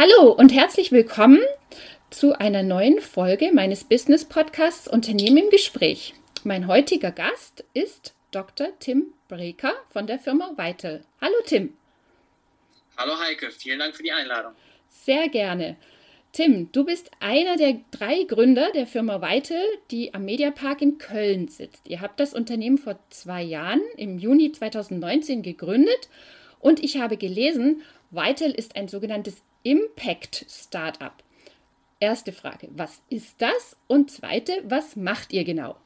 Hallo und herzlich willkommen zu einer neuen Folge meines Business Podcasts Unternehmen im Gespräch. Mein heutiger Gast ist Dr. Tim Breker von der Firma Weitel. Hallo Tim. Hallo Heike, vielen Dank für die Einladung. Sehr gerne. Tim, du bist einer der drei Gründer der Firma Weitel, die am Mediapark in Köln sitzt. Ihr habt das Unternehmen vor zwei Jahren, im Juni 2019, gegründet und ich habe gelesen, Vital ist ein sogenanntes Impact Startup. Erste Frage, was ist das? Und zweite, was macht ihr genau?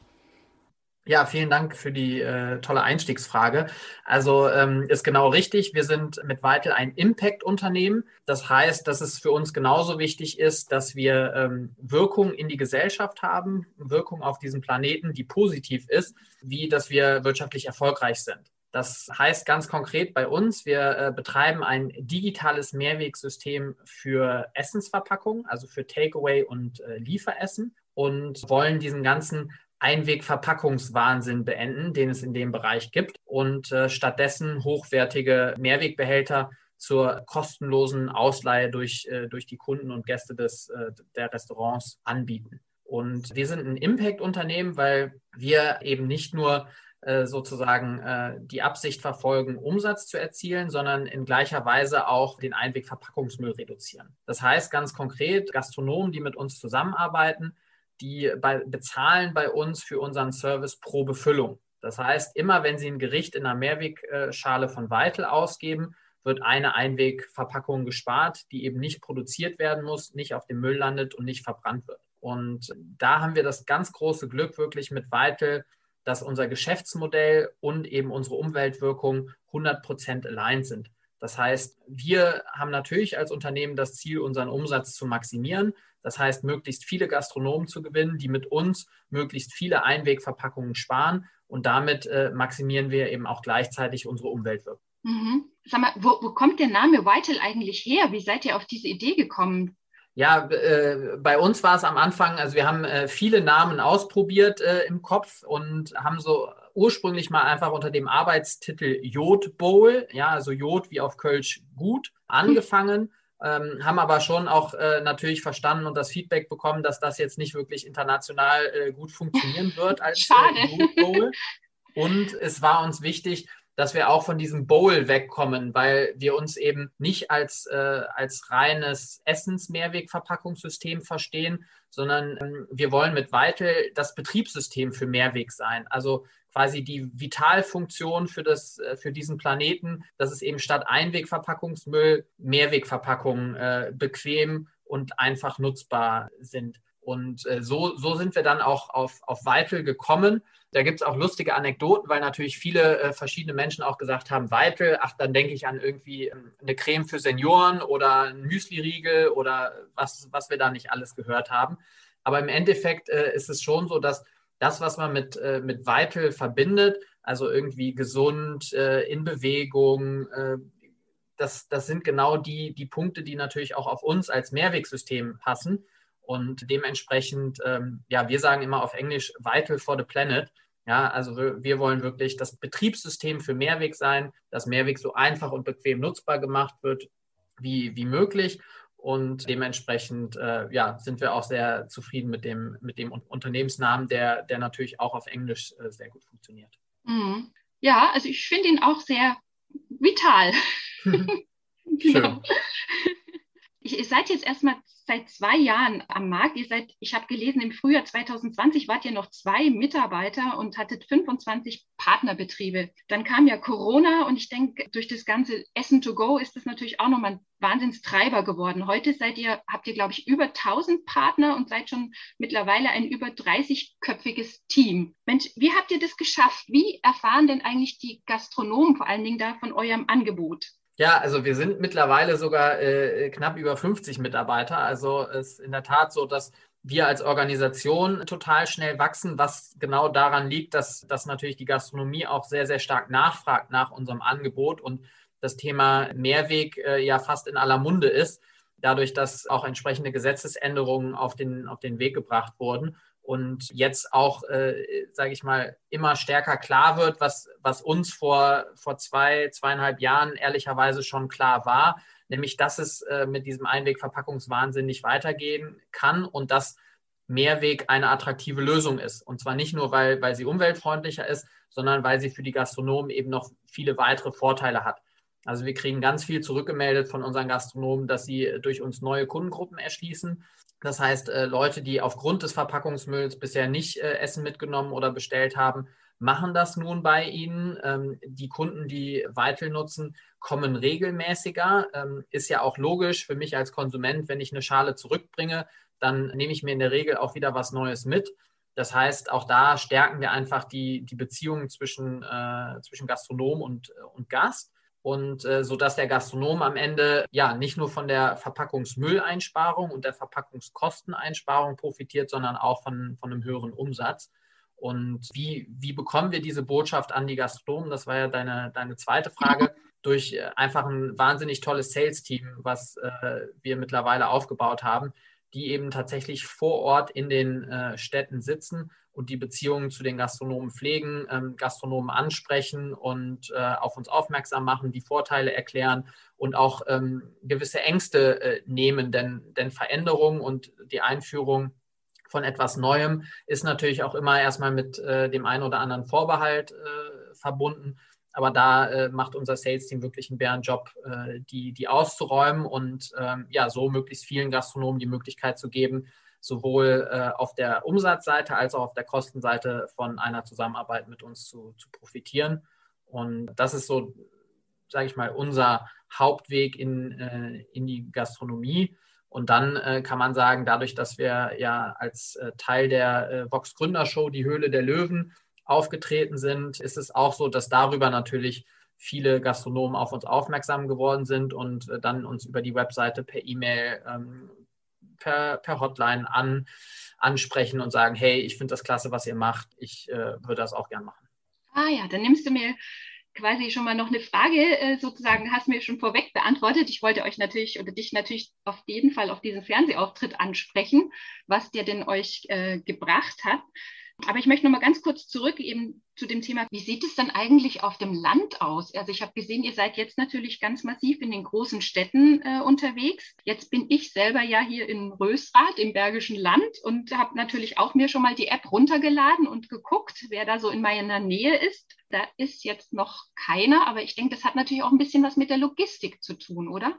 Ja, vielen Dank für die äh, tolle Einstiegsfrage. Also ähm, ist genau richtig. Wir sind mit Vital ein Impact-Unternehmen. Das heißt, dass es für uns genauso wichtig ist, dass wir ähm, Wirkung in die Gesellschaft haben, Wirkung auf diesem Planeten, die positiv ist, wie dass wir wirtschaftlich erfolgreich sind. Das heißt ganz konkret bei uns, wir äh, betreiben ein digitales Mehrwegsystem für Essensverpackungen, also für Takeaway und äh, Lieferessen und wollen diesen ganzen Einwegverpackungswahnsinn beenden, den es in dem Bereich gibt und äh, stattdessen hochwertige Mehrwegbehälter zur kostenlosen Ausleihe durch, äh, durch die Kunden und Gäste des, äh, der Restaurants anbieten. Und wir sind ein Impact-Unternehmen, weil wir eben nicht nur sozusagen äh, die Absicht verfolgen, Umsatz zu erzielen, sondern in gleicher Weise auch den Einwegverpackungsmüll reduzieren. Das heißt ganz konkret, Gastronomen, die mit uns zusammenarbeiten, die bei, bezahlen bei uns für unseren Service pro Befüllung. Das heißt, immer wenn sie ein Gericht in einer Mehrwegschale von Weitel ausgeben, wird eine Einwegverpackung gespart, die eben nicht produziert werden muss, nicht auf dem Müll landet und nicht verbrannt wird. Und da haben wir das ganz große Glück, wirklich mit Weitel dass unser Geschäftsmodell und eben unsere Umweltwirkung 100 Prozent aligned sind. Das heißt, wir haben natürlich als Unternehmen das Ziel, unseren Umsatz zu maximieren. Das heißt, möglichst viele Gastronomen zu gewinnen, die mit uns möglichst viele Einwegverpackungen sparen. Und damit äh, maximieren wir eben auch gleichzeitig unsere Umweltwirkung. Mhm. Sag mal, wo, wo kommt der Name Vital eigentlich her? Wie seid ihr auf diese Idee gekommen? Ja, äh, bei uns war es am Anfang, also wir haben äh, viele Namen ausprobiert äh, im Kopf und haben so ursprünglich mal einfach unter dem Arbeitstitel Jod Bowl, ja, also Jod wie auf Kölsch gut, angefangen. Ähm, haben aber schon auch äh, natürlich verstanden und das Feedback bekommen, dass das jetzt nicht wirklich international äh, gut funktionieren wird als äh. Jod Bowl. Und es war uns wichtig, dass wir auch von diesem Bowl wegkommen, weil wir uns eben nicht als, äh, als reines Essens-Mehrwegverpackungssystem verstehen, sondern ähm, wir wollen mit Weitel das Betriebssystem für Mehrweg sein. Also quasi die Vitalfunktion für, das, äh, für diesen Planeten, dass es eben statt Einwegverpackungsmüll Mehrwegverpackungen äh, bequem und einfach nutzbar sind. Und äh, so, so sind wir dann auch auf, auf Weitel gekommen. Da gibt es auch lustige Anekdoten, weil natürlich viele äh, verschiedene Menschen auch gesagt haben, Weitel, ach, dann denke ich an irgendwie ähm, eine Creme für Senioren oder ein Müsli-Riegel oder was, was wir da nicht alles gehört haben. Aber im Endeffekt äh, ist es schon so, dass das, was man mit, äh, mit Weitel verbindet, also irgendwie gesund, äh, in Bewegung, äh, das, das sind genau die, die Punkte, die natürlich auch auf uns als Mehrwegsystem passen. Und dementsprechend, ähm, ja, wir sagen immer auf Englisch vital for the planet. Ja, also wir, wir, wollen wirklich das Betriebssystem für Mehrweg sein, dass Mehrweg so einfach und bequem nutzbar gemacht wird wie, wie möglich. Und dementsprechend äh, ja, sind wir auch sehr zufrieden mit dem, mit dem Unternehmensnamen, der, der natürlich auch auf Englisch äh, sehr gut funktioniert. Mhm. Ja, also ich finde ihn auch sehr vital. genau. Ihr seid jetzt erstmal seit zwei Jahren am Markt. Ihr seid, ich habe gelesen, im Frühjahr 2020 wart ihr noch zwei Mitarbeiter und hattet 25 Partnerbetriebe. Dann kam ja Corona und ich denke, durch das ganze Essen to go ist das natürlich auch nochmal ein Wahnsinnstreiber geworden. Heute seid ihr, habt ihr, glaube ich, über 1000 Partner und seid schon mittlerweile ein über 30-köpfiges Team. Mensch, wie habt ihr das geschafft? Wie erfahren denn eigentlich die Gastronomen vor allen Dingen da von eurem Angebot? Ja, also wir sind mittlerweile sogar äh, knapp über 50 Mitarbeiter. Also es ist in der Tat so, dass wir als Organisation total schnell wachsen, was genau daran liegt, dass, dass natürlich die Gastronomie auch sehr, sehr stark nachfragt nach unserem Angebot und das Thema Mehrweg äh, ja fast in aller Munde ist, dadurch, dass auch entsprechende Gesetzesänderungen auf den, auf den Weg gebracht wurden und jetzt auch, äh, sage ich mal, immer stärker klar wird, was, was uns vor, vor zwei, zweieinhalb Jahren ehrlicherweise schon klar war, nämlich dass es äh, mit diesem Einwegverpackungswahnsinn nicht weitergehen kann und dass Mehrweg eine attraktive Lösung ist. Und zwar nicht nur, weil, weil sie umweltfreundlicher ist, sondern weil sie für die Gastronomen eben noch viele weitere Vorteile hat. Also wir kriegen ganz viel zurückgemeldet von unseren Gastronomen, dass sie durch uns neue Kundengruppen erschließen. Das heißt, äh, Leute, die aufgrund des Verpackungsmülls bisher nicht äh, Essen mitgenommen oder bestellt haben, machen das nun bei Ihnen. Ähm, die Kunden, die Weitel nutzen, kommen regelmäßiger. Ähm, ist ja auch logisch für mich als Konsument, wenn ich eine Schale zurückbringe, dann nehme ich mir in der Regel auch wieder was Neues mit. Das heißt, auch da stärken wir einfach die, die Beziehungen zwischen, äh, zwischen Gastronom und, und Gast. Und äh, so dass der Gastronom am Ende ja nicht nur von der Verpackungsmülleinsparung und der Verpackungskosteneinsparung profitiert, sondern auch von, von einem höheren Umsatz. Und wie, wie bekommen wir diese Botschaft an die Gastronomen? Das war ja deine, deine zweite Frage. Durch äh, einfach ein wahnsinnig tolles Sales-Team, was äh, wir mittlerweile aufgebaut haben, die eben tatsächlich vor Ort in den äh, Städten sitzen und die Beziehungen zu den Gastronomen pflegen, ähm, Gastronomen ansprechen und äh, auf uns aufmerksam machen, die Vorteile erklären und auch ähm, gewisse Ängste äh, nehmen, denn, denn Veränderung und die Einführung von etwas Neuem ist natürlich auch immer erstmal mit äh, dem einen oder anderen Vorbehalt äh, verbunden. Aber da äh, macht unser Sales-Team wirklich einen Bärenjob, äh, die, die auszuräumen und ähm, ja, so möglichst vielen Gastronomen die Möglichkeit zu geben, sowohl äh, auf der Umsatzseite als auch auf der Kostenseite von einer Zusammenarbeit mit uns zu, zu profitieren. Und das ist so, sage ich mal, unser Hauptweg in, äh, in die Gastronomie. Und dann äh, kann man sagen, dadurch, dass wir ja als äh, Teil der äh, Vox Gründershow die Höhle der Löwen aufgetreten sind, ist es auch so, dass darüber natürlich viele Gastronomen auf uns aufmerksam geworden sind und äh, dann uns über die Webseite per E-Mail, ähm, per, per Hotline an, ansprechen und sagen, hey, ich finde das klasse, was ihr macht, ich äh, würde das auch gern machen. Ah ja, dann nimmst du mir quasi schon mal noch eine Frage äh, sozusagen, hast mir schon vorweg beantwortet. Ich wollte euch natürlich oder dich natürlich auf jeden Fall auf diesen Fernsehauftritt ansprechen, was der denn euch äh, gebracht hat. Aber ich möchte noch mal ganz kurz zurück eben zu dem Thema, wie sieht es dann eigentlich auf dem Land aus? Also ich habe gesehen, ihr seid jetzt natürlich ganz massiv in den großen Städten äh, unterwegs. Jetzt bin ich selber ja hier in Rösrath im Bergischen Land und habe natürlich auch mir schon mal die App runtergeladen und geguckt, wer da so in meiner Nähe ist. Da ist jetzt noch keiner, aber ich denke, das hat natürlich auch ein bisschen was mit der Logistik zu tun, oder?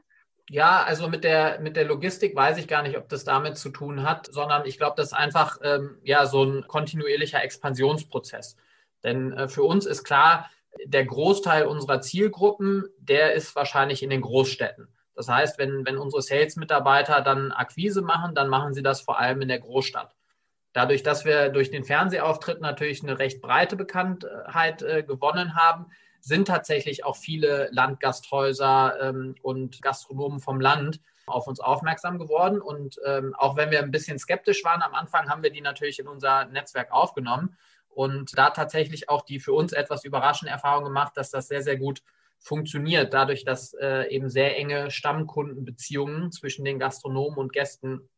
Ja, also mit der, mit der Logistik weiß ich gar nicht, ob das damit zu tun hat, sondern ich glaube, das ist einfach ähm, ja, so ein kontinuierlicher Expansionsprozess. Denn äh, für uns ist klar, der Großteil unserer Zielgruppen, der ist wahrscheinlich in den Großstädten. Das heißt, wenn, wenn unsere Sales-Mitarbeiter dann Akquise machen, dann machen sie das vor allem in der Großstadt. Dadurch, dass wir durch den Fernsehauftritt natürlich eine recht breite Bekanntheit äh, gewonnen haben, sind tatsächlich auch viele Landgasthäuser ähm, und Gastronomen vom Land auf uns aufmerksam geworden. Und ähm, auch wenn wir ein bisschen skeptisch waren am Anfang, haben wir die natürlich in unser Netzwerk aufgenommen und da tatsächlich auch die für uns etwas überraschende Erfahrung gemacht, dass das sehr, sehr gut funktioniert, dadurch, dass äh, eben sehr enge Stammkundenbeziehungen zwischen den Gastronomen und Gästen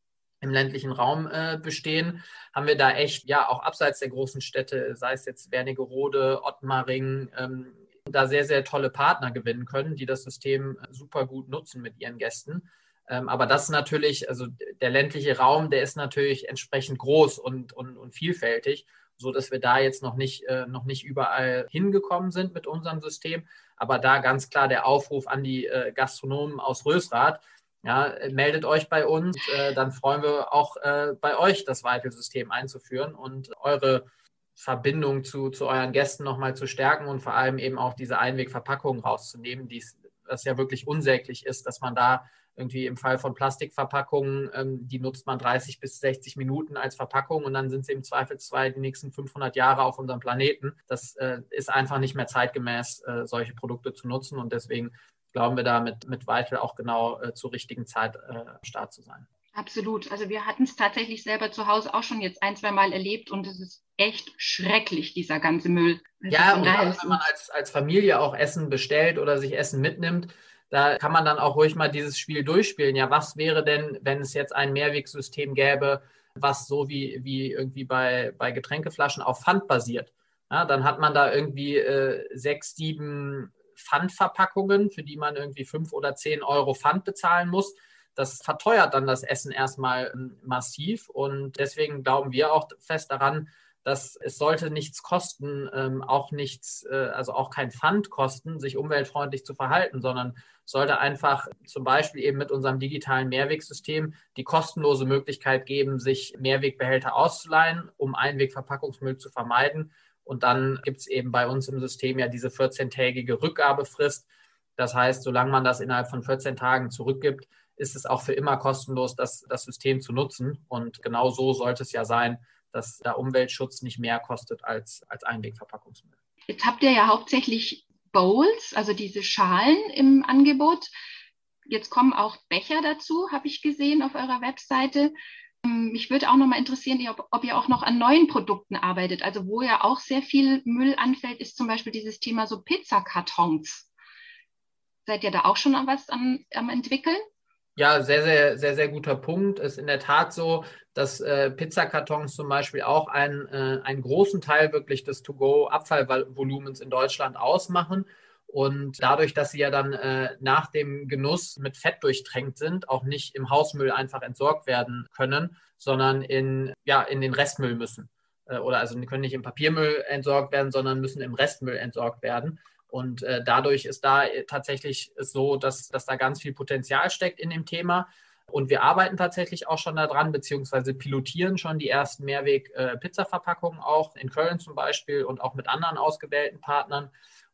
im ländlichen Raum äh, bestehen, haben wir da echt, ja, auch abseits der großen Städte, sei es jetzt Wernigerode, Ottmaring, ähm, da sehr, sehr tolle Partner gewinnen können, die das System super gut nutzen mit ihren Gästen. Ähm, aber das ist natürlich, also der ländliche Raum, der ist natürlich entsprechend groß und, und, und vielfältig, so dass wir da jetzt noch nicht, äh, noch nicht überall hingekommen sind mit unserem System. Aber da ganz klar der Aufruf an die äh, Gastronomen aus Rösrath, ja, meldet euch bei uns, äh, dann freuen wir auch äh, bei euch das Vital-System einzuführen und eure Verbindung zu, zu euren Gästen nochmal zu stärken und vor allem eben auch diese Einwegverpackungen rauszunehmen, die das ja wirklich unsäglich ist, dass man da irgendwie im Fall von Plastikverpackungen, ähm, die nutzt man 30 bis 60 Minuten als Verpackung und dann sind sie im Zweifelsfall die nächsten 500 Jahre auf unserem Planeten. Das äh, ist einfach nicht mehr zeitgemäß, äh, solche Produkte zu nutzen und deswegen glauben wir da mit, mit Vital auch genau äh, zur richtigen Zeit äh, am Start zu sein. Absolut. Also wir hatten es tatsächlich selber zu Hause auch schon jetzt ein, zwei Mal erlebt und es ist echt schrecklich, dieser ganze Müll. Also ja, und auch, wenn man als, als Familie auch Essen bestellt oder sich Essen mitnimmt, da kann man dann auch ruhig mal dieses Spiel durchspielen. Ja, was wäre denn, wenn es jetzt ein Mehrwegsystem gäbe, was so wie, wie irgendwie bei, bei Getränkeflaschen auf Pfand basiert? Ja, dann hat man da irgendwie äh, sechs, sieben Pfandverpackungen, für die man irgendwie fünf oder zehn Euro Pfand bezahlen muss. Das verteuert dann das Essen erstmal ähm, massiv und deswegen glauben wir auch fest daran, dass es sollte nichts kosten, ähm, auch nichts, äh, also auch kein Pfand kosten, sich umweltfreundlich zu verhalten, sondern sollte einfach zum Beispiel eben mit unserem digitalen Mehrwegsystem die kostenlose Möglichkeit geben, sich Mehrwegbehälter auszuleihen, um Einwegverpackungsmüll zu vermeiden. Und dann gibt es eben bei uns im System ja diese 14-tägige Rückgabefrist. Das heißt, solange man das innerhalb von 14 Tagen zurückgibt, ist es auch für immer kostenlos, das, das System zu nutzen. Und genau so sollte es ja sein, dass der Umweltschutz nicht mehr kostet als, als Einwegverpackungsmüll. Jetzt habt ihr ja hauptsächlich Bowls, also diese Schalen im Angebot. Jetzt kommen auch Becher dazu, habe ich gesehen auf eurer Webseite. Ähm, mich würde auch noch mal interessieren, ob, ob, ihr auch noch an neuen Produkten arbeitet. Also wo ja auch sehr viel Müll anfällt, ist zum Beispiel dieses Thema so Pizzakartons. Seid ihr da auch schon an was am, am entwickeln? Ja, sehr, sehr, sehr, sehr guter Punkt. Ist in der Tat so, dass äh, Pizzakartons zum Beispiel auch einen, äh, einen großen Teil wirklich des To-Go-Abfallvolumens in Deutschland ausmachen. Und dadurch, dass sie ja dann äh, nach dem Genuss mit Fett durchtränkt sind, auch nicht im Hausmüll einfach entsorgt werden können, sondern in, ja, in den Restmüll müssen. Äh, oder also können nicht im Papiermüll entsorgt werden, sondern müssen im Restmüll entsorgt werden. Und äh, dadurch ist da äh, tatsächlich so, dass, dass da ganz viel Potenzial steckt in dem Thema. Und wir arbeiten tatsächlich auch schon daran, beziehungsweise pilotieren schon die ersten Mehrweg-Pizza-Verpackungen auch in Köln zum Beispiel und auch mit anderen ausgewählten Partnern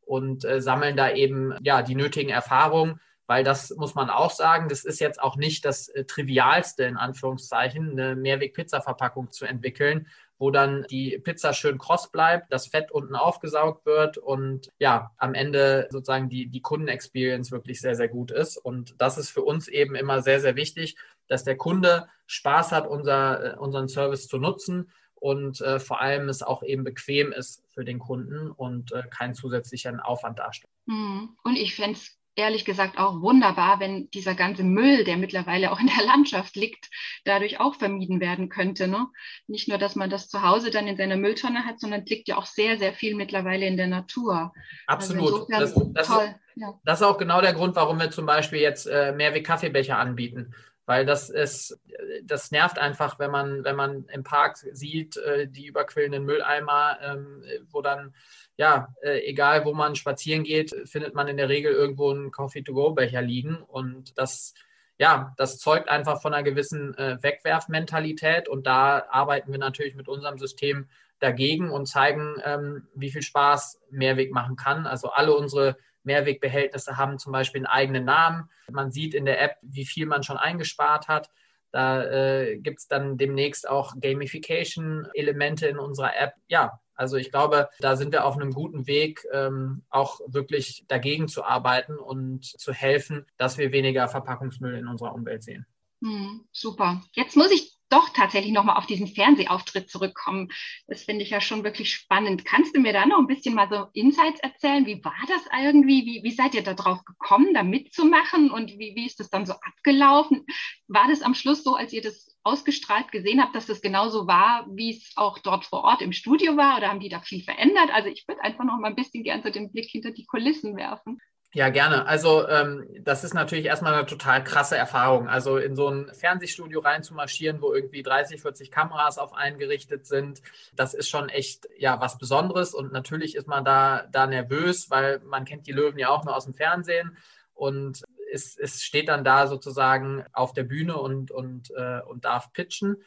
und äh, sammeln da eben ja die nötigen Erfahrungen, weil das muss man auch sagen, das ist jetzt auch nicht das äh, Trivialste in Anführungszeichen, eine Mehrweg-Pizza-Verpackung zu entwickeln, wo dann die Pizza schön kross bleibt, das Fett unten aufgesaugt wird und ja, am Ende sozusagen die, die Kundenexperience wirklich sehr, sehr gut ist. Und das ist für uns eben immer sehr, sehr wichtig, dass der Kunde Spaß hat, unser, äh, unseren Service zu nutzen und äh, vor allem es auch eben bequem ist für den Kunden und äh, keinen zusätzlichen Aufwand darstellt. Hm. Und ich fände es ehrlich gesagt auch wunderbar, wenn dieser ganze Müll, der mittlerweile auch in der Landschaft liegt, dadurch auch vermieden werden könnte. Ne? Nicht nur, dass man das zu Hause dann in seiner Mülltonne hat, sondern es liegt ja auch sehr, sehr viel mittlerweile in der Natur. Also Absolut. Also das, das, toll, ja. das, ist auch genau der Grund, warum wir zum Beispiel jetzt äh, Mehrweg-Kaffeebecher anbieten. Weil das ist, das nervt einfach, wenn man, wenn man im Park sieht, äh, die überquillenden Mülleimer, ähm, wo dann ja, äh, egal wo man spazieren geht, findet man in der Regel irgendwo einen Coffee-to-go-Becher liegen. Und das, ja, das zeugt einfach von einer gewissen äh, Wegwerfmentalität. Und da arbeiten wir natürlich mit unserem System dagegen und zeigen, ähm, wie viel Spaß Mehrweg machen kann. Also alle unsere Mehrwegbehältnisse haben zum Beispiel einen eigenen Namen. Man sieht in der App, wie viel man schon eingespart hat. Da äh, gibt es dann demnächst auch Gamification-Elemente in unserer App. Ja, also ich glaube, da sind wir auf einem guten Weg, ähm, auch wirklich dagegen zu arbeiten und zu helfen, dass wir weniger Verpackungsmüll in unserer Umwelt sehen. Hm, super. Jetzt muss ich doch tatsächlich nochmal auf diesen Fernsehauftritt zurückkommen. Das finde ich ja schon wirklich spannend. Kannst du mir da noch ein bisschen mal so Insights erzählen? Wie war das irgendwie? Wie, wie seid ihr da drauf gekommen, da mitzumachen? Und wie, wie ist das dann so abgelaufen? War das am Schluss so, als ihr das ausgestrahlt gesehen habe, dass das genauso war, wie es auch dort vor Ort im Studio war? Oder haben die da viel verändert? Also ich würde einfach noch mal ein bisschen gerne so den Blick hinter die Kulissen werfen. Ja, gerne. Also ähm, das ist natürlich erstmal eine total krasse Erfahrung. Also in so ein Fernsehstudio reinzumarschieren, wo irgendwie 30, 40 Kameras auf einen gerichtet sind, das ist schon echt ja was Besonderes. Und natürlich ist man da, da nervös, weil man kennt die Löwen ja auch nur aus dem Fernsehen. Und es, es steht dann da sozusagen auf der Bühne und, und, äh, und darf pitchen.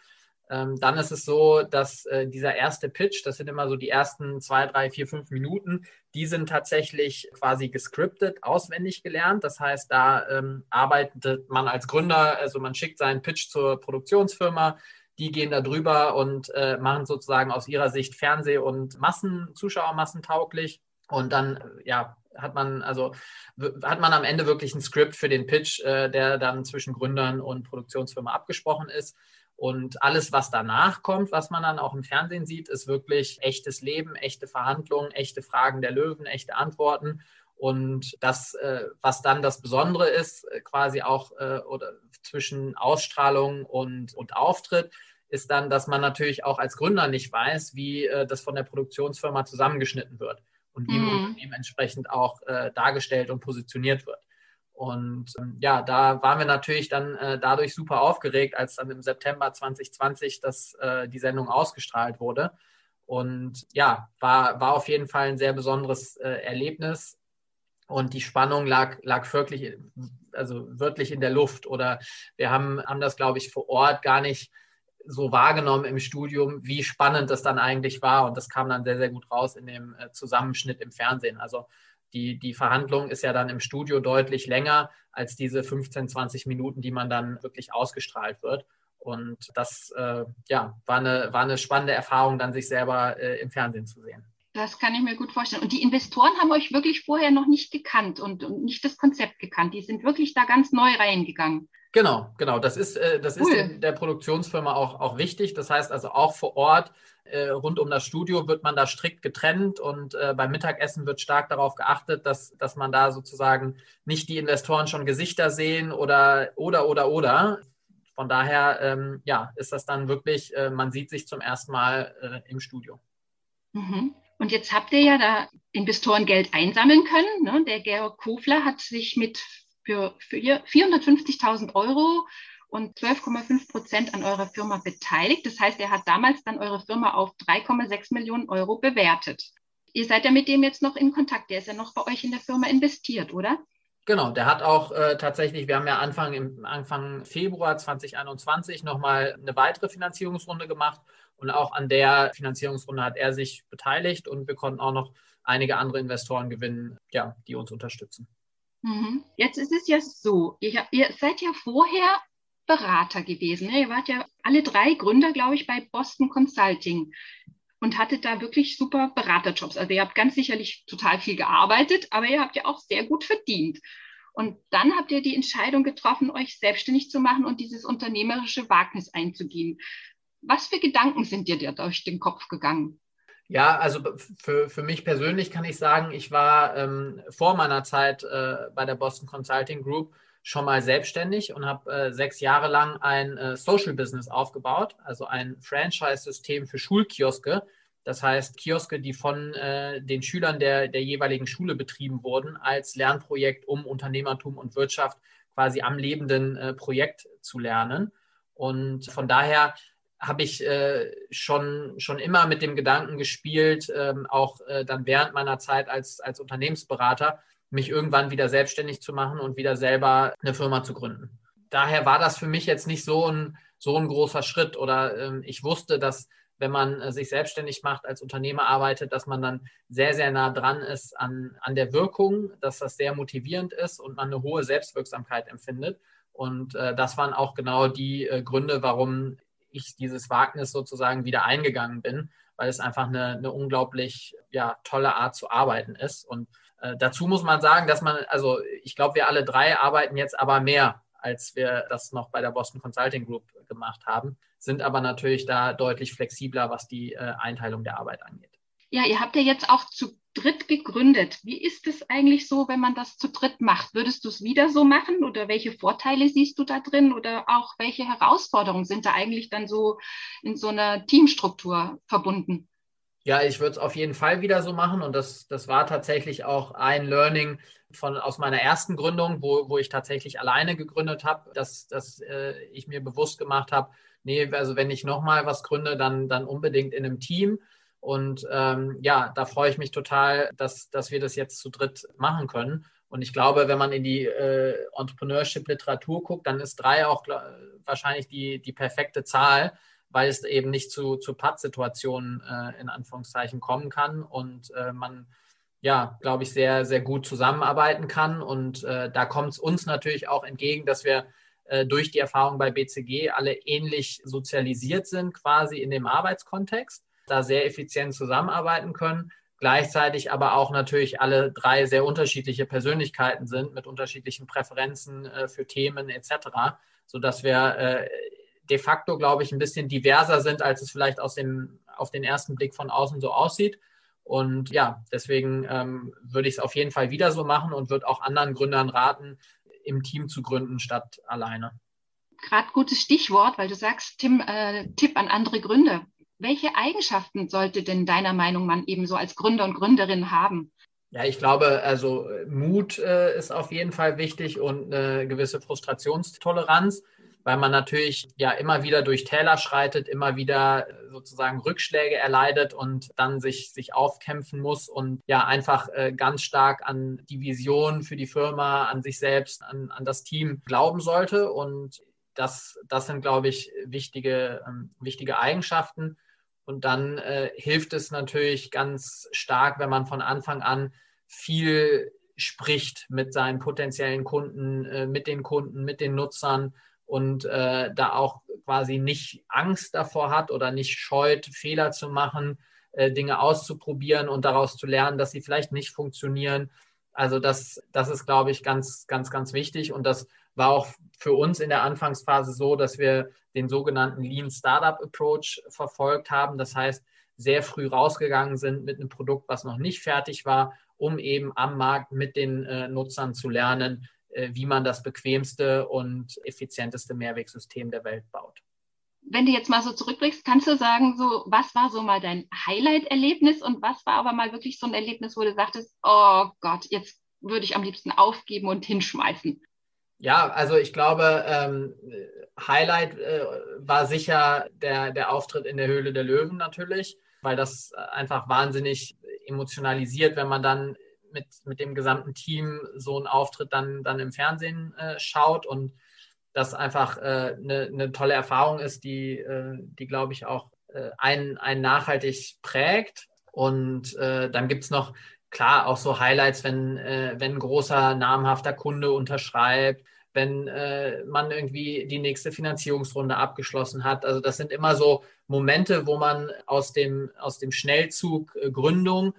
Ähm, dann ist es so, dass äh, dieser erste Pitch, das sind immer so die ersten zwei, drei, vier, fünf Minuten, die sind tatsächlich quasi gescriptet, auswendig gelernt. Das heißt, da ähm, arbeitet man als Gründer, also man schickt seinen Pitch zur Produktionsfirma, die gehen da drüber und äh, machen sozusagen aus ihrer Sicht Fernseh- und Massen, Zuschauermassen tauglich. Und dann, äh, ja, hat man also hat man am Ende wirklich ein Skript für den Pitch, äh, der dann zwischen Gründern und Produktionsfirma abgesprochen ist. Und alles, was danach kommt, was man dann auch im Fernsehen sieht, ist wirklich echtes Leben, echte Verhandlungen, echte Fragen der Löwen, echte Antworten. Und das, äh, was dann das Besondere ist, äh, quasi auch äh, oder zwischen Ausstrahlung und, und Auftritt, ist dann, dass man natürlich auch als Gründer nicht weiß, wie das von der Produktionsfirma zusammengeschnitten wird. und wie mhm. ein Unternehmen entsprechend auch dargestellt und positioniert wird. Und ähm, ja, da waren wir natürlich dann äh, dadurch super aufgeregt, als dann im September 2020 das, äh, die Sendung ausgestrahlt wurde. Und ja, war, war auf jeden Fall ein sehr besonderes äh, Erlebnis. Und die Spannung lag, lag wirklich, also wirklich in der Luft. Oder wir haben, haben das, glaube ich, vor Ort gar nicht so wahrgenommen im Studium, wie spannend das dann eigentlich war. Und das kam dann sehr, sehr gut raus in dem äh, Zusammenschnitt im Fernsehen. Also die, die Verhandlung ist ja dann im Studio deutlich länger als diese 15, 20 Minuten, die man dann wirklich ausgestrahlt wird. Und das äh, ja, war, eine, war eine spannende Erfahrung, dann sich selber äh, im Fernsehen zu sehen. Das kann ich mir gut vorstellen. Und die Investoren haben euch wirklich vorher noch nicht gekannt und, und nicht das Konzept gekannt. Die sind wirklich da ganz neu reingegangen. Genau, genau. Das ist, äh, das cool. ist der, der, Produktionsfirma auch, auch wichtig. Das heißt also auch vor Ort rund um das Studio wird man da strikt getrennt und äh, beim Mittagessen wird stark darauf geachtet, dass, dass man da sozusagen nicht die Investoren schon Gesichter sehen oder oder oder oder. Von daher ähm, ja, ist das dann wirklich, äh, man sieht sich zum ersten Mal äh, im Studio. Mhm. Und jetzt habt ihr ja da Investoren Geld einsammeln können. Ne? Der Georg Kofler hat sich mit für, für 450.000 Euro und 12,5 Prozent an eurer Firma beteiligt. Das heißt, er hat damals dann eure Firma auf 3,6 Millionen Euro bewertet. Ihr seid ja mit dem jetzt noch in Kontakt. Der ist ja noch bei euch in der Firma investiert, oder? Genau, der hat auch äh, tatsächlich, wir haben ja Anfang, im, Anfang Februar 2021 nochmal eine weitere Finanzierungsrunde gemacht und auch an der Finanzierungsrunde hat er sich beteiligt und wir konnten auch noch einige andere Investoren gewinnen, ja, die uns unterstützen. Mhm. Jetzt ist es ja so, ihr, ihr seid ja vorher Berater gewesen. Ihr wart ja alle drei Gründer, glaube ich, bei Boston Consulting und hattet da wirklich super Beraterjobs. Also ihr habt ganz sicherlich total viel gearbeitet, aber ihr habt ja auch sehr gut verdient. Und dann habt ihr die Entscheidung getroffen, euch selbstständig zu machen und dieses unternehmerische Wagnis einzugehen. Was für Gedanken sind dir da durch den Kopf gegangen? Ja, also für, für mich persönlich kann ich sagen, ich war ähm, vor meiner Zeit äh, bei der Boston Consulting Group schon mal selbstständig und habe äh, sechs Jahre lang ein äh, Social Business aufgebaut, also ein Franchise-System für Schulkioske. Das heißt, Kioske, die von äh, den Schülern der, der jeweiligen Schule betrieben wurden, als Lernprojekt, um Unternehmertum und Wirtschaft quasi am lebenden äh, Projekt zu lernen. Und von daher habe ich äh, schon, schon immer mit dem Gedanken gespielt, ähm, auch äh, dann während meiner Zeit als, als Unternehmensberater, mich irgendwann wieder selbstständig zu machen und wieder selber eine Firma zu gründen. Daher war das für mich jetzt nicht so ein, so ein großer Schritt oder ähm, ich wusste, dass wenn man äh, sich selbstständig macht, als Unternehmer arbeitet, dass man dann sehr, sehr nah dran ist an, an der Wirkung, dass das sehr motivierend ist und man eine hohe Selbstwirksamkeit empfindet. Und äh, das waren auch genau die äh, Gründe, warum ich dieses Wagnis sozusagen wieder eingegangen bin, weil es einfach eine, eine unglaublich ja, tolle Art zu arbeiten ist. Und äh, dazu muss man sagen, dass man, also ich glaube, wir alle drei arbeiten jetzt aber mehr, als wir das noch bei der Boston Consulting Group gemacht haben, sind aber natürlich da deutlich flexibler, was die äh, Einteilung der Arbeit angeht. Ja, ihr habt ja jetzt auch zu dritt gegründet. Wie ist es eigentlich so, wenn man das zu dritt macht? Würdest du es wieder so machen oder welche Vorteile siehst du da drin oder auch welche Herausforderungen sind da eigentlich dann so in so einer Teamstruktur verbunden? Ja, ich würde es auf jeden Fall wieder so machen und das, das war tatsächlich auch ein Learning von, aus meiner ersten Gründung, wo, wo ich tatsächlich alleine gegründet habe, dass, dass äh, ich mir bewusst gemacht habe, nee, also wenn ich nochmal was gründe, dann, dann unbedingt in einem Team. Und ähm, ja, da freue ich mich total, dass, dass wir das jetzt zu dritt machen können. Und ich glaube, wenn man in die äh, Entrepreneurship-Literatur guckt, dann ist drei auch wahrscheinlich die, die perfekte Zahl, weil es eben nicht zu, zu Pattsituationen äh, in Anführungszeichen kommen kann und äh, man ja, glaube ich, sehr, sehr gut zusammenarbeiten kann. Und äh, da kommt es uns natürlich auch entgegen, dass wir äh, durch die Erfahrung bei BCG alle ähnlich sozialisiert sind, quasi in dem Arbeitskontext, da sehr effizient zusammenarbeiten können. Gleichzeitig aber auch natürlich alle drei sehr unterschiedliche Persönlichkeiten sind mit unterschiedlichen Präferenzen äh, für Themen etc., sodass wir äh, de facto, glaube ich, ein bisschen diverser sind, als es vielleicht aus dem, auf den ersten Blick von außen so aussieht. Und ja, deswegen ähm, würde ich es auf jeden Fall wieder so machen und würde auch anderen Gründern raten, im Team zu gründen statt alleine. Gerade gutes Stichwort, weil du sagst, Tim, äh, Tipp an andere Gründer. welche Eigenschaften sollte denn deiner Meinung man eben so als Gründer und Gründerin haben? Ja, ich glaube, also Mut äh, ist auf jeden Fall wichtig und eine gewisse Frustrationstoleranz, weil man natürlich ja immer wieder durch Täler schreitet, immer wieder sozusagen Rückschläge erleidet und dann sich, sich aufkämpfen muss und ja einfach äh, ganz stark an die Vision für die Firma, an sich selbst, an, an das Team glauben sollte. Und das, das sind, glaube ich, wichtige, ähm, wichtige Eigenschaften. Und dann äh, hilft es natürlich ganz stark, wenn man von Anfang an viel spricht mit seinen potenziellen Kunden, äh, mit den Kunden, mit den Nutzern und äh, da auch quasi nicht Angst davor hat oder nicht scheut, Fehler zu machen, äh, Dinge auszuprobieren und daraus zu lernen, dass sie vielleicht nicht funktionieren. Also das, das ist, glaube ich, ganz, ganz, ganz wichtig. Und das war auch für uns in der Anfangsphase so, dass wir den sogenannten Lean Startup Approach verfolgt haben. Das heißt, sehr früh rausgegangen sind mit einem Produkt, was noch nicht fertig war, um eben am Markt mit den äh, Nutzern zu lernen, wie man das bequemste und effizienteste Mehrwegsystem der Welt baut. Wenn du jetzt mal so zurückblickst, kannst du sagen, so, was war so mal dein Highlight-Erlebnis und was war aber mal wirklich so ein Erlebnis, wo du sagtest, oh Gott, jetzt würde ich am liebsten aufgeben und hinschmeißen? Ja, also ich glaube, ähm, Highlight äh, war sicher der, der Auftritt in der Höhle der Löwen natürlich, weil das einfach wahnsinnig emotionalisiert, wenn man dann mit, mit dem gesamten Team so einen Auftritt dann, dann im Fernsehen äh, schaut und das einfach äh, eine, eine tolle Erfahrung ist, die, äh, die glaube ich, auch äh, einen, einen nachhaltig prägt. Und äh, dann gibt es noch, klar, auch so Highlights, wenn, äh, wenn ein großer, namhafter Kunde unterschreibt, wenn äh, man irgendwie die nächste Finanzierungsrunde abgeschlossen hat. Also das sind immer so Momente, wo man aus dem, aus dem Schnellzug Gründung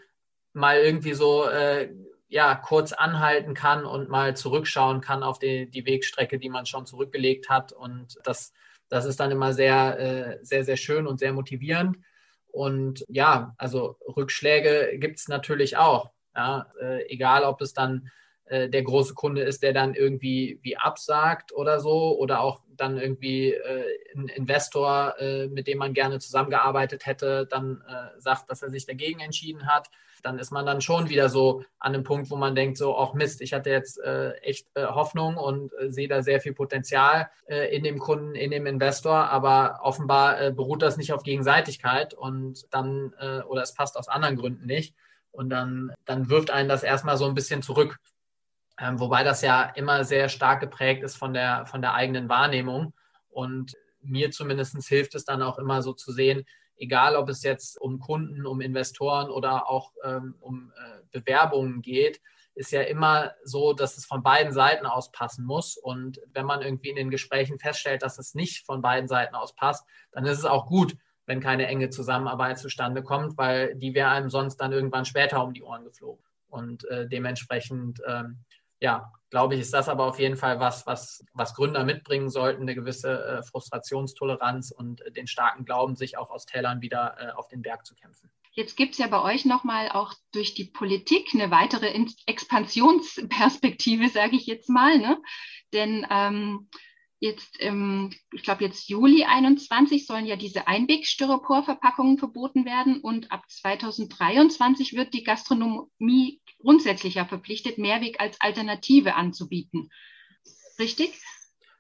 mal irgendwie so äh, ja, kurz anhalten kann und mal zurückschauen kann auf die, die Wegstrecke, die man schon zurückgelegt hat. Und das, das ist dann immer sehr, äh, sehr, sehr schön und sehr motivierend. Und ja, also Rückschläge gibt es natürlich auch. Ja, äh, egal, ob es dann äh, der große Kunde ist, der dann irgendwie wie absagt oder so, oder auch dann irgendwie äh, ein Investor, äh, mit dem man gerne zusammengearbeitet hätte, dann äh, sagt, dass er sich dagegen entschieden hat dann ist man dann schon wieder so an einem Punkt, wo man denkt, so, ach Mist, ich hatte jetzt äh, echt äh, Hoffnung und äh, sehe da sehr viel Potenzial äh, in dem Kunden, in dem Investor, aber offenbar äh, beruht das nicht auf Gegenseitigkeit und dann, äh, oder es passt aus anderen Gründen nicht. Und dann, dann wirft einen das erstmal so ein bisschen zurück. Ähm, wobei das ja immer sehr stark geprägt ist von der, von der eigenen Wahrnehmung. Und mir zumindest hilft es dann auch immer so zu sehen, egal ob es jetzt um Kunden, um Investoren oder auch ähm, um äh, Bewerbungen geht, ist ja immer so, dass es von beiden Seiten aus passen muss. Und wenn man irgendwie in den Gesprächen feststellt, dass es nicht von beiden Seiten aus passt, dann ist es auch gut, wenn keine enge Zusammenarbeit zustande kommt, weil die wäre einem sonst dann irgendwann später um die Ohren geflogen. Und äh, dementsprechend ähm, ja, glaube ich, ist das aber auf jeden Fall was, was, was Gründer mitbringen sollten, eine gewisse äh, Frustrationstoleranz und äh, den starken Glauben, sich auch aus Tälern wieder äh, auf den Berg zu kämpfen. Jetzt gibt es ja bei euch nochmal auch durch die Politik eine weitere Expansionsperspektive, sage ich jetzt mal. Ne? Denn ähm, jetzt, ähm, ich glaube jetzt Juli 21 sollen ja diese Einwegstyroporverpackungen verboten werden und ab 2023 wird die Gastronomie grundsätzlich ja verpflichtet, Mehrweg als Alternative anzubieten. Richtig?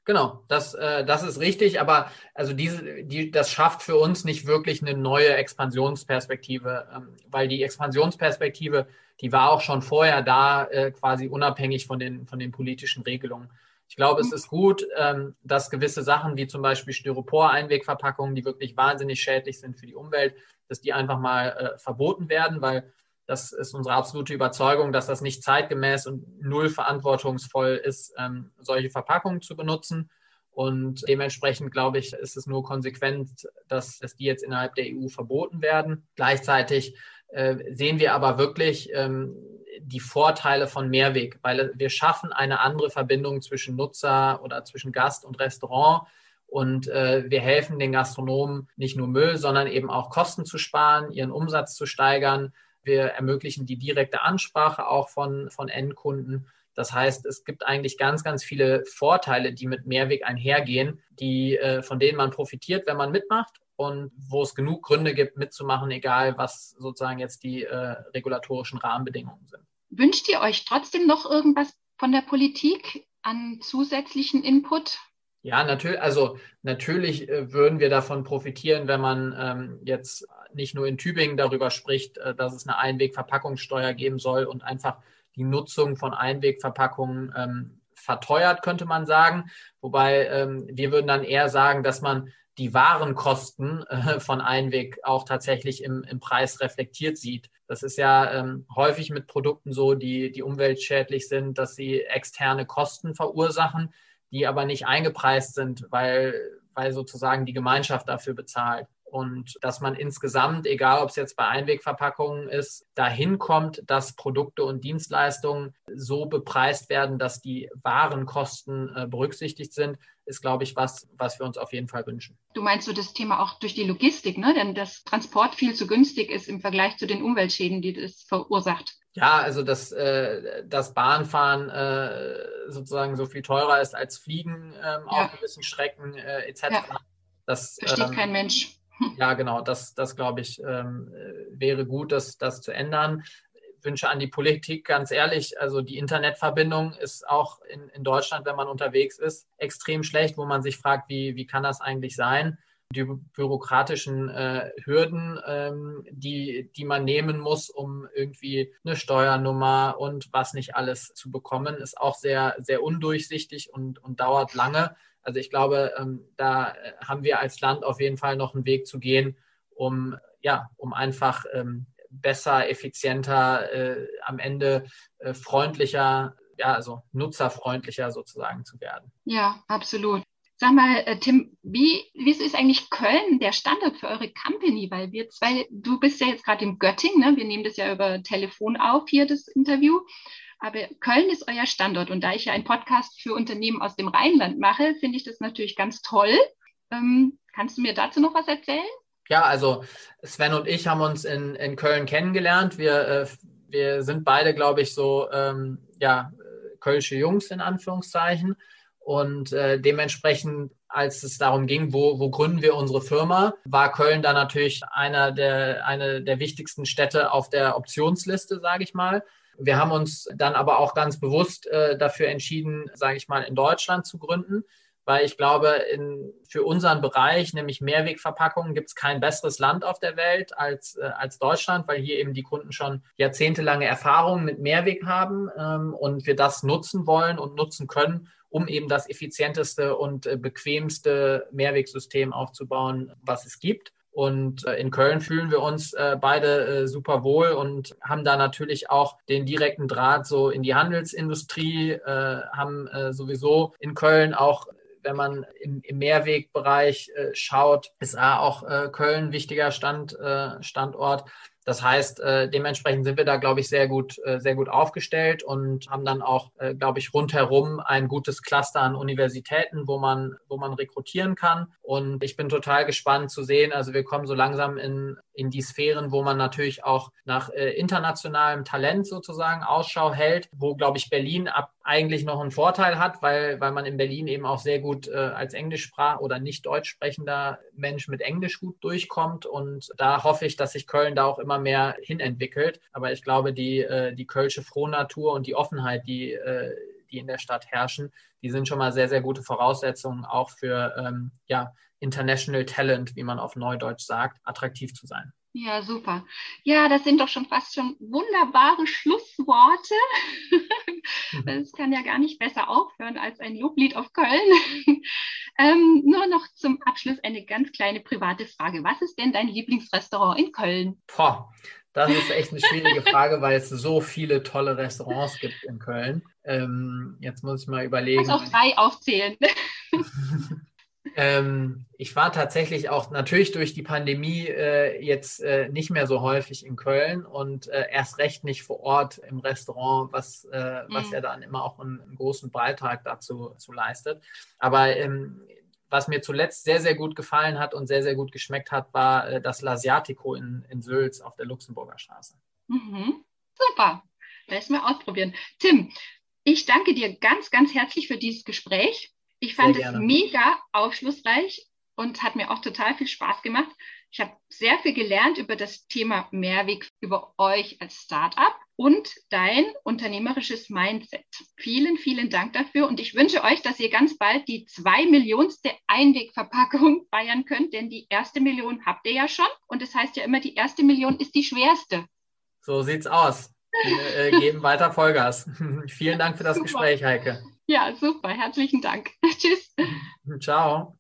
Genau, das, äh, das ist richtig, aber also diese, die, das schafft für uns nicht wirklich eine neue Expansionsperspektive, ähm, weil die Expansionsperspektive, die war auch schon vorher da, äh, quasi unabhängig von den, von den politischen Regelungen. Ich glaube, es ist gut, ähm, dass gewisse Sachen wie zum Beispiel Styropor-Einwegverpackungen, die wirklich wahnsinnig schädlich sind für die Umwelt, dass die einfach mal äh, verboten werden, weil das ist unsere absolute Überzeugung, dass das nicht zeitgemäß und null verantwortungsvoll ist, ähm, solche Verpackungen zu benutzen. Und dementsprechend, glaube ich, ist es nur konsequent, dass, dass die jetzt innerhalb der EU verboten werden. Gleichzeitig äh, sehen wir aber wirklich ähm, die Vorteile von Mehrweg, weil wir schaffen eine andere Verbindung zwischen Nutzer oder zwischen Gast und Restaurant. Und äh, wir helfen den Gastronomen nicht nur Müll, sondern eben auch Kosten zu sparen, ihren Umsatz zu steigern wir ermöglichen die direkte Ansprache auch von, von Endkunden. Das heißt, es gibt eigentlich ganz, ganz viele Vorteile, die mit Mehrweg einhergehen, die, äh, von denen man profitiert, wenn man mitmacht und wo es genug Gründe gibt, mitzumachen, egal was sozusagen jetzt die äh, regulatorischen Rahmenbedingungen sind. Wünscht ihr euch trotzdem noch irgendwas von der Politik an zusätzlichen Input? Ja, natürlich, also natürlich äh, würden wir davon profitieren, wenn man ähm, jetzt nicht nur in Tübingen darüber spricht, äh, dass es eine Einwegverpackungssteuer geben soll und einfach die Nutzung von Einwegverpackungen ähm, verteuert, könnte man sagen. Wobei ähm, wir würden dann eher sagen, dass man die Warenkosten äh, von Einweg auch tatsächlich im, im Preis reflektiert sieht. Das ist ja ähm, häufig mit Produkten so, die, die umweltschädlich sind, dass sie externe Kosten verursachen die aber nicht eingepreist sind, weil, weil sozusagen die Gemeinschaft dafür bezahlt. Und dass man insgesamt, egal ob es jetzt bei Einwegverpackungen ist, dahin kommt, dass Produkte und Dienstleistungen so bepreist werden, dass die Warenkosten äh, berücksichtigt sind, ist, glaube ich, was, was wir uns auf jeden Fall wünschen. Du meinst so das Thema auch durch die Logistik, ne? denn das Transport viel zu günstig ist im Vergleich zu den Umweltschäden, die das verursacht. Ja, also dass äh, das Bahnfahren äh, sozusagen so viel teurer ist als Fliegen ähm, ja. auf gewissen Strecken äh, etc. Ja. Das versteht ähm, kein Mensch. Ja, genau, das, das glaube ich, ähm, wäre gut, das, das zu ändern. Wünsche an die Politik, ganz ehrlich, also die Internetverbindung ist auch in, in Deutschland, wenn man unterwegs ist, extrem schlecht, wo man sich fragt, wie, wie kann das eigentlich sein? die bürokratischen äh, Hürden, ähm, die, die man nehmen muss, um irgendwie eine Steuernummer und was nicht alles zu bekommen, ist auch sehr, sehr undurchsichtig und, und dauert lange. Also ich glaube, ähm, da äh, haben wir als Land auf jeden Fall noch einen Weg zu gehen, um, ja, um einfach ähm, besser, effizienter, äh, am Ende äh, freundlicher, ja, also nutzerfreundlicher sozusagen zu werden. Ja, absolut. Sag mal, äh, Tim, wie, wieso ist eigentlich Köln der Standort für eure Company? Weil wir zwei, du bist ja jetzt gerade in Göttingen, ne? wir nehmen das ja über Telefon auf hier, das Interview. Aber Köln ist euer Standort und da ich ja einen Podcast für Unternehmen aus dem Rheinland mache, finde ich das natürlich ganz toll. Ähm, kannst du mir dazu noch was erzählen? Ja, also Sven und ich haben uns in, in Köln kennengelernt. Wir, äh, wir sind beide, glaube ich, so ähm, ja, kölsche Jungs in Anführungszeichen. Und äh, dementsprechend, als es darum ging, wo, wo gründen wir unsere Firma, war Köln da natürlich einer der, eine der wichtigsten Städte auf der Optionsliste, sage ich mal. Wir haben uns dann aber auch ganz bewusst äh, dafür entschieden, sage ich mal, in Deutschland zu gründen, weil ich glaube, in, für unseren Bereich, nämlich Mehrwegverpackungen, gibt es kein besseres Land auf der Welt als, äh, als Deutschland, weil hier eben die Kunden schon jahrzehntelange Erfahrungen mit Mehrweg haben ähm, und wir das nutzen wollen und nutzen können, um eben das effizienteste und äh, bequemste Mehrwegsystem aufzubauen, was es gibt. Und äh, in Köln fühlen wir uns äh, beide super wohl und haben da natürlich auch den direkten Draht so in die Handelsindustrie, haben sowieso in Köln auch wenn man im, im Mehrwegbereich schaut, ist auch Köln ein wichtiger Stand, Standort. Das heißt, äh, dementsprechend sind wir da, glaube ich, sehr gut, äh, sehr gut aufgestellt und haben dann auch, äh, glaube ich, rundherum ein gutes Cluster an Universitäten, wo man, wo man rekrutieren kann. Und ich bin total gespannt zu sehen. Also wir kommen so langsam in, in die Sphären, wo man natürlich auch nach äh, internationalem Talent sozusagen Ausschau hält, wo, glaube ich, Berlin ab eigentlich noch einen Vorteil hat, weil, weil man in Berlin eben auch sehr gut äh, als Englischsprach oder nicht deutsch sprechender Mensch mit Englisch gut durchkommt. Und da hoffe ich, dass sich Köln da auch immer mehr hinentwickelt. Aber ich glaube, die, äh, die kölsche Frohnatur und die Offenheit, die, äh, die in der Stadt herrschen, die sind schon mal sehr, sehr gute Voraussetzungen auch für ähm, ja, International Talent, wie man auf Neudeutsch sagt, attraktiv zu sein. Ja, super. Ja, das sind doch schon fast schon wunderbare Schlussworte. Es kann ja gar nicht besser aufhören als ein Loblied auf Köln. ähm, nur noch zum Abschluss eine ganz kleine private Frage. Was ist denn dein Lieblingsrestaurant in Köln? Boah, das ist echt eine schwierige Frage, weil es so viele tolle Restaurants gibt in Köln. Ähm, jetzt muss ich mal überlegen. Kannst auch drei aufzählen. Ähm, ich war tatsächlich auch natürlich durch die Pandemie äh, jetzt äh, nicht mehr so häufig in Köln und äh, erst recht nicht vor Ort im Restaurant, was, äh, was mhm. ja dann immer auch einen, einen, großen Beitrag dazu zu leistet. Aber ähm, was mir zuletzt sehr, sehr gut gefallen hat und sehr, sehr gut geschmeckt hat, war äh, das Lasiatico in, in Sülz auf der Luxemburger Straße. Mhm. Super. Lass mal ausprobieren. Tim, Ich danke dir ganz, ganz herzlich für dieses Gespräch. Ich fand es mega aufschlussreich und hat mir auch total viel Spaß gemacht. Ich habe sehr viel gelernt über das Thema Mehrweg, über euch als Startup und dein unternehmerisches Mindset. Vielen, vielen Dank dafür und ich wünsche euch, dass ihr ganz bald die zwei Millionste Einwegverpackung feiern könnt, denn die erste Million habt ihr ja schon und es das heißt ja immer, die erste Million ist die schwerste. So sieht's aus. Wir äh, geben weiter Vollgas. Vielen Dank für das super. Gespräch, Heike. Ja, super. Herzlichen Dank. Tschüss. Ciao.